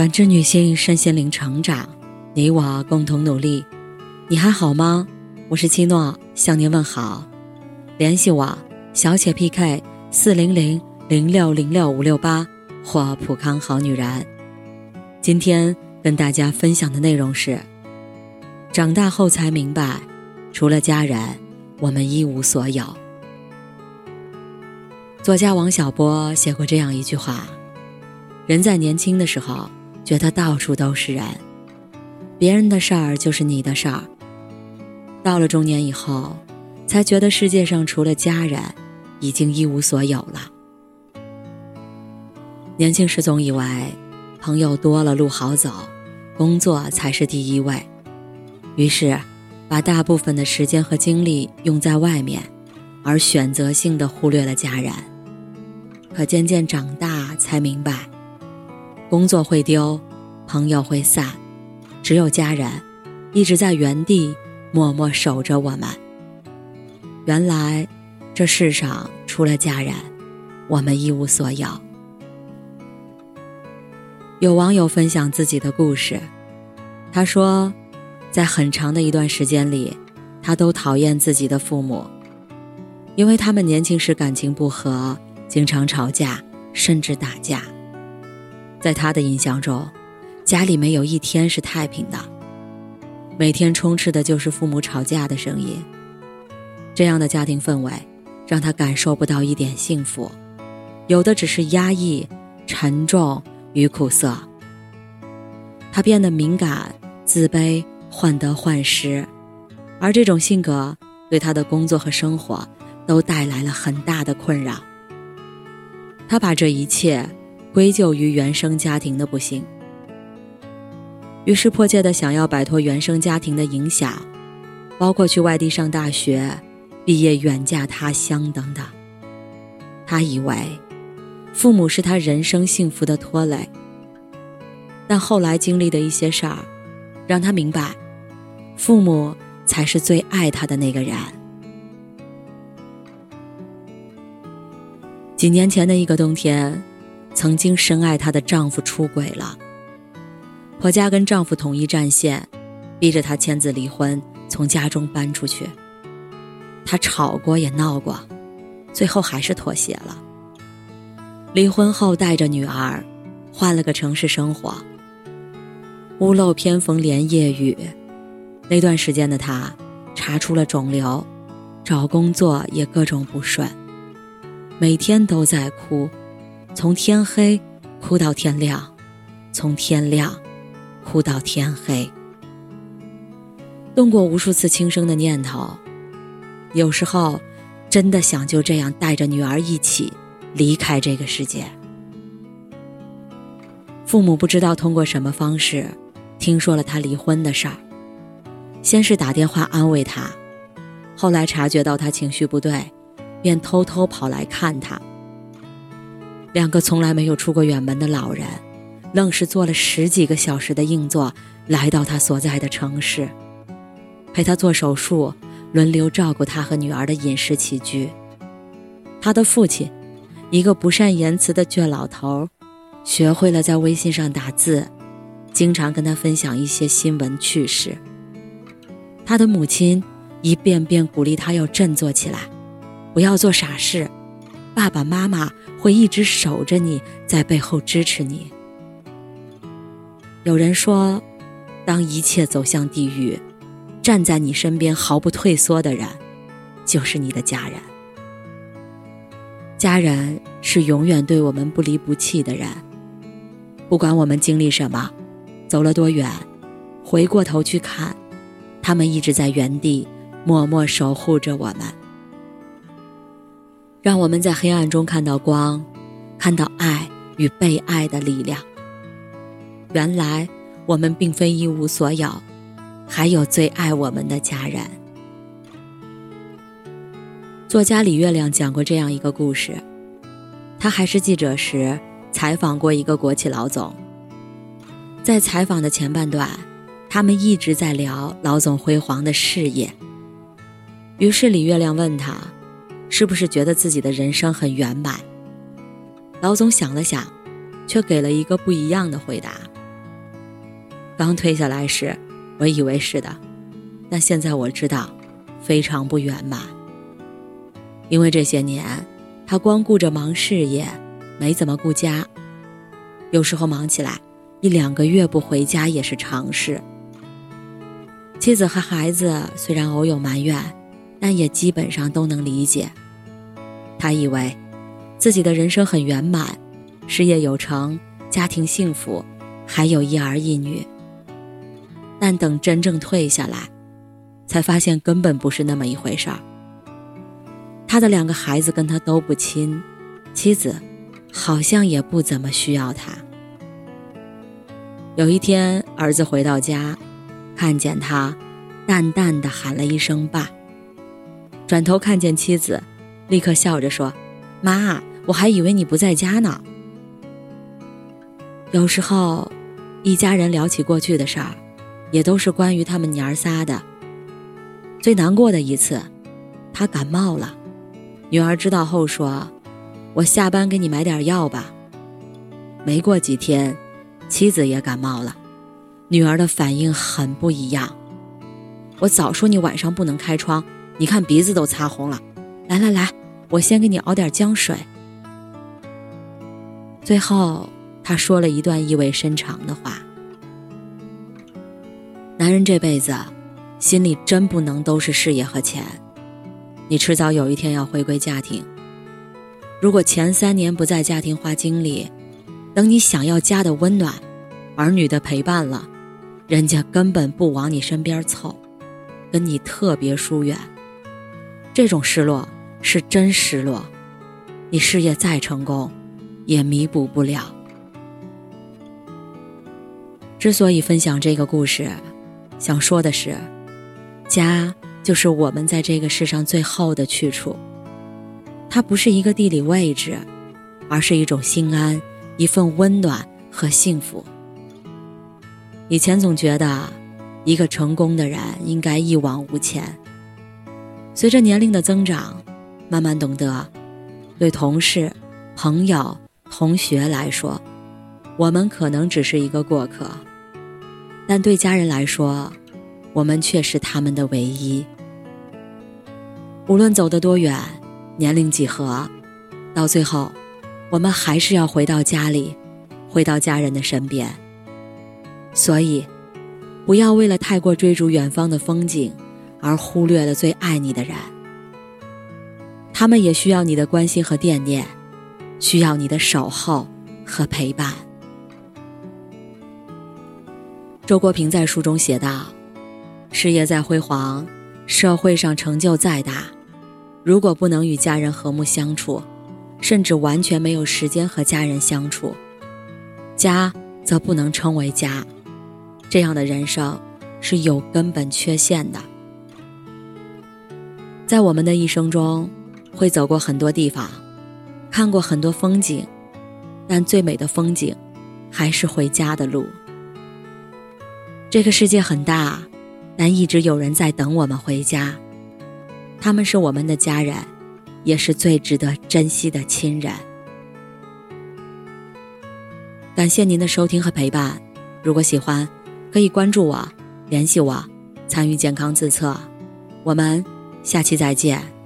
感知女性身心灵成长，你我共同努力。你还好吗？我是七诺，向您问好。联系我，小且 PK 四零零零六零六五六八或普康好女人。今天跟大家分享的内容是：长大后才明白，除了家人，我们一无所有。作家王小波写过这样一句话：人在年轻的时候。觉得到处都是人，别人的事儿就是你的事儿。到了中年以后，才觉得世界上除了家人，已经一无所有了。年轻时总以为，朋友多了路好走，工作才是第一位，于是，把大部分的时间和精力用在外面，而选择性的忽略了家人。可渐渐长大，才明白。工作会丢，朋友会散，只有家人一直在原地默默守着我们。原来，这世上除了家人，我们一无所有。有网友分享自己的故事，他说，在很长的一段时间里，他都讨厌自己的父母，因为他们年轻时感情不和，经常吵架，甚至打架。在他的印象中，家里没有一天是太平的，每天充斥的就是父母吵架的声音。这样的家庭氛围，让他感受不到一点幸福，有的只是压抑、沉重与苦涩。他变得敏感、自卑、患得患失，而这种性格对他的工作和生活都带来了很大的困扰。他把这一切。归咎于原生家庭的不幸，于是迫切的想要摆脱原生家庭的影响，包括去外地上大学、毕业远嫁他乡等等。他以为父母是他人生幸福的拖累，但后来经历的一些事儿，让他明白，父母才是最爱他的那个人。几年前的一个冬天。曾经深爱她的丈夫出轨了，婆家跟丈夫统一战线，逼着她签字离婚，从家中搬出去。她吵过也闹过，最后还是妥协了。离婚后带着女儿，换了个城市生活。屋漏偏逢连夜雨，那段时间的她查出了肿瘤，找工作也各种不顺，每天都在哭。从天黑哭到天亮，从天亮哭到天黑，动过无数次轻生的念头，有时候真的想就这样带着女儿一起离开这个世界。父母不知道通过什么方式听说了他离婚的事儿，先是打电话安慰他，后来察觉到他情绪不对，便偷偷跑来看他。两个从来没有出过远门的老人，愣是坐了十几个小时的硬座，来到他所在的城市，陪他做手术，轮流照顾他和女儿的饮食起居。他的父亲，一个不善言辞的倔老头，学会了在微信上打字，经常跟他分享一些新闻趣事。他的母亲，一遍遍鼓励他要振作起来，不要做傻事。爸爸妈妈会一直守着你，在背后支持你。有人说，当一切走向地狱，站在你身边毫不退缩的人，就是你的家人。家人是永远对我们不离不弃的人，不管我们经历什么，走了多远，回过头去看，他们一直在原地默默守护着我们。让我们在黑暗中看到光，看到爱与被爱的力量。原来我们并非一无所有，还有最爱我们的家人。作家李月亮讲过这样一个故事：他还是记者时，采访过一个国企老总。在采访的前半段，他们一直在聊老总辉煌的事业。于是李月亮问他。是不是觉得自己的人生很圆满？老总想了想，却给了一个不一样的回答。刚退下来时，我以为是的，但现在我知道，非常不圆满。因为这些年，他光顾着忙事业，没怎么顾家。有时候忙起来，一两个月不回家也是常事。妻子和孩子虽然偶有埋怨，但也基本上都能理解。他以为自己的人生很圆满，事业有成，家庭幸福，还有一儿一女。但等真正退下来，才发现根本不是那么一回事儿。他的两个孩子跟他都不亲，妻子好像也不怎么需要他。有一天，儿子回到家，看见他，淡淡的喊了一声“爸”，转头看见妻子，立刻笑着说：“妈，我还以为你不在家呢。”有时候，一家人聊起过去的事儿，也都是关于他们娘儿仨的。最难过的一次，他感冒了。女儿知道后说：“我下班给你买点药吧。”没过几天，妻子也感冒了，女儿的反应很不一样。我早说你晚上不能开窗，你看鼻子都擦红了。来来来，我先给你熬点姜水。最后，他说了一段意味深长的话：“男人这辈子，心里真不能都是事业和钱。”你迟早有一天要回归家庭。如果前三年不在家庭花精力，等你想要家的温暖、儿女的陪伴了，人家根本不往你身边凑，跟你特别疏远。这种失落是真失落，你事业再成功，也弥补不了。之所以分享这个故事，想说的是，家。就是我们在这个世上最后的去处，它不是一个地理位置，而是一种心安，一份温暖和幸福。以前总觉得，一个成功的人应该一往无前。随着年龄的增长，慢慢懂得，对同事、朋友、同学来说，我们可能只是一个过客，但对家人来说，我们却是他们的唯一。无论走得多远，年龄几何，到最后，我们还是要回到家里，回到家人的身边。所以，不要为了太过追逐远方的风景，而忽略了最爱你的人。他们也需要你的关心和惦念，需要你的守候和陪伴。周国平在书中写道。事业再辉煌，社会上成就再大，如果不能与家人和睦相处，甚至完全没有时间和家人相处，家则不能称为家。这样的人生是有根本缺陷的。在我们的一生中，会走过很多地方，看过很多风景，但最美的风景，还是回家的路。这个世界很大。但一直有人在等我们回家，他们是我们的家人，也是最值得珍惜的亲人。感谢您的收听和陪伴，如果喜欢，可以关注我，联系我，参与健康自测。我们下期再见。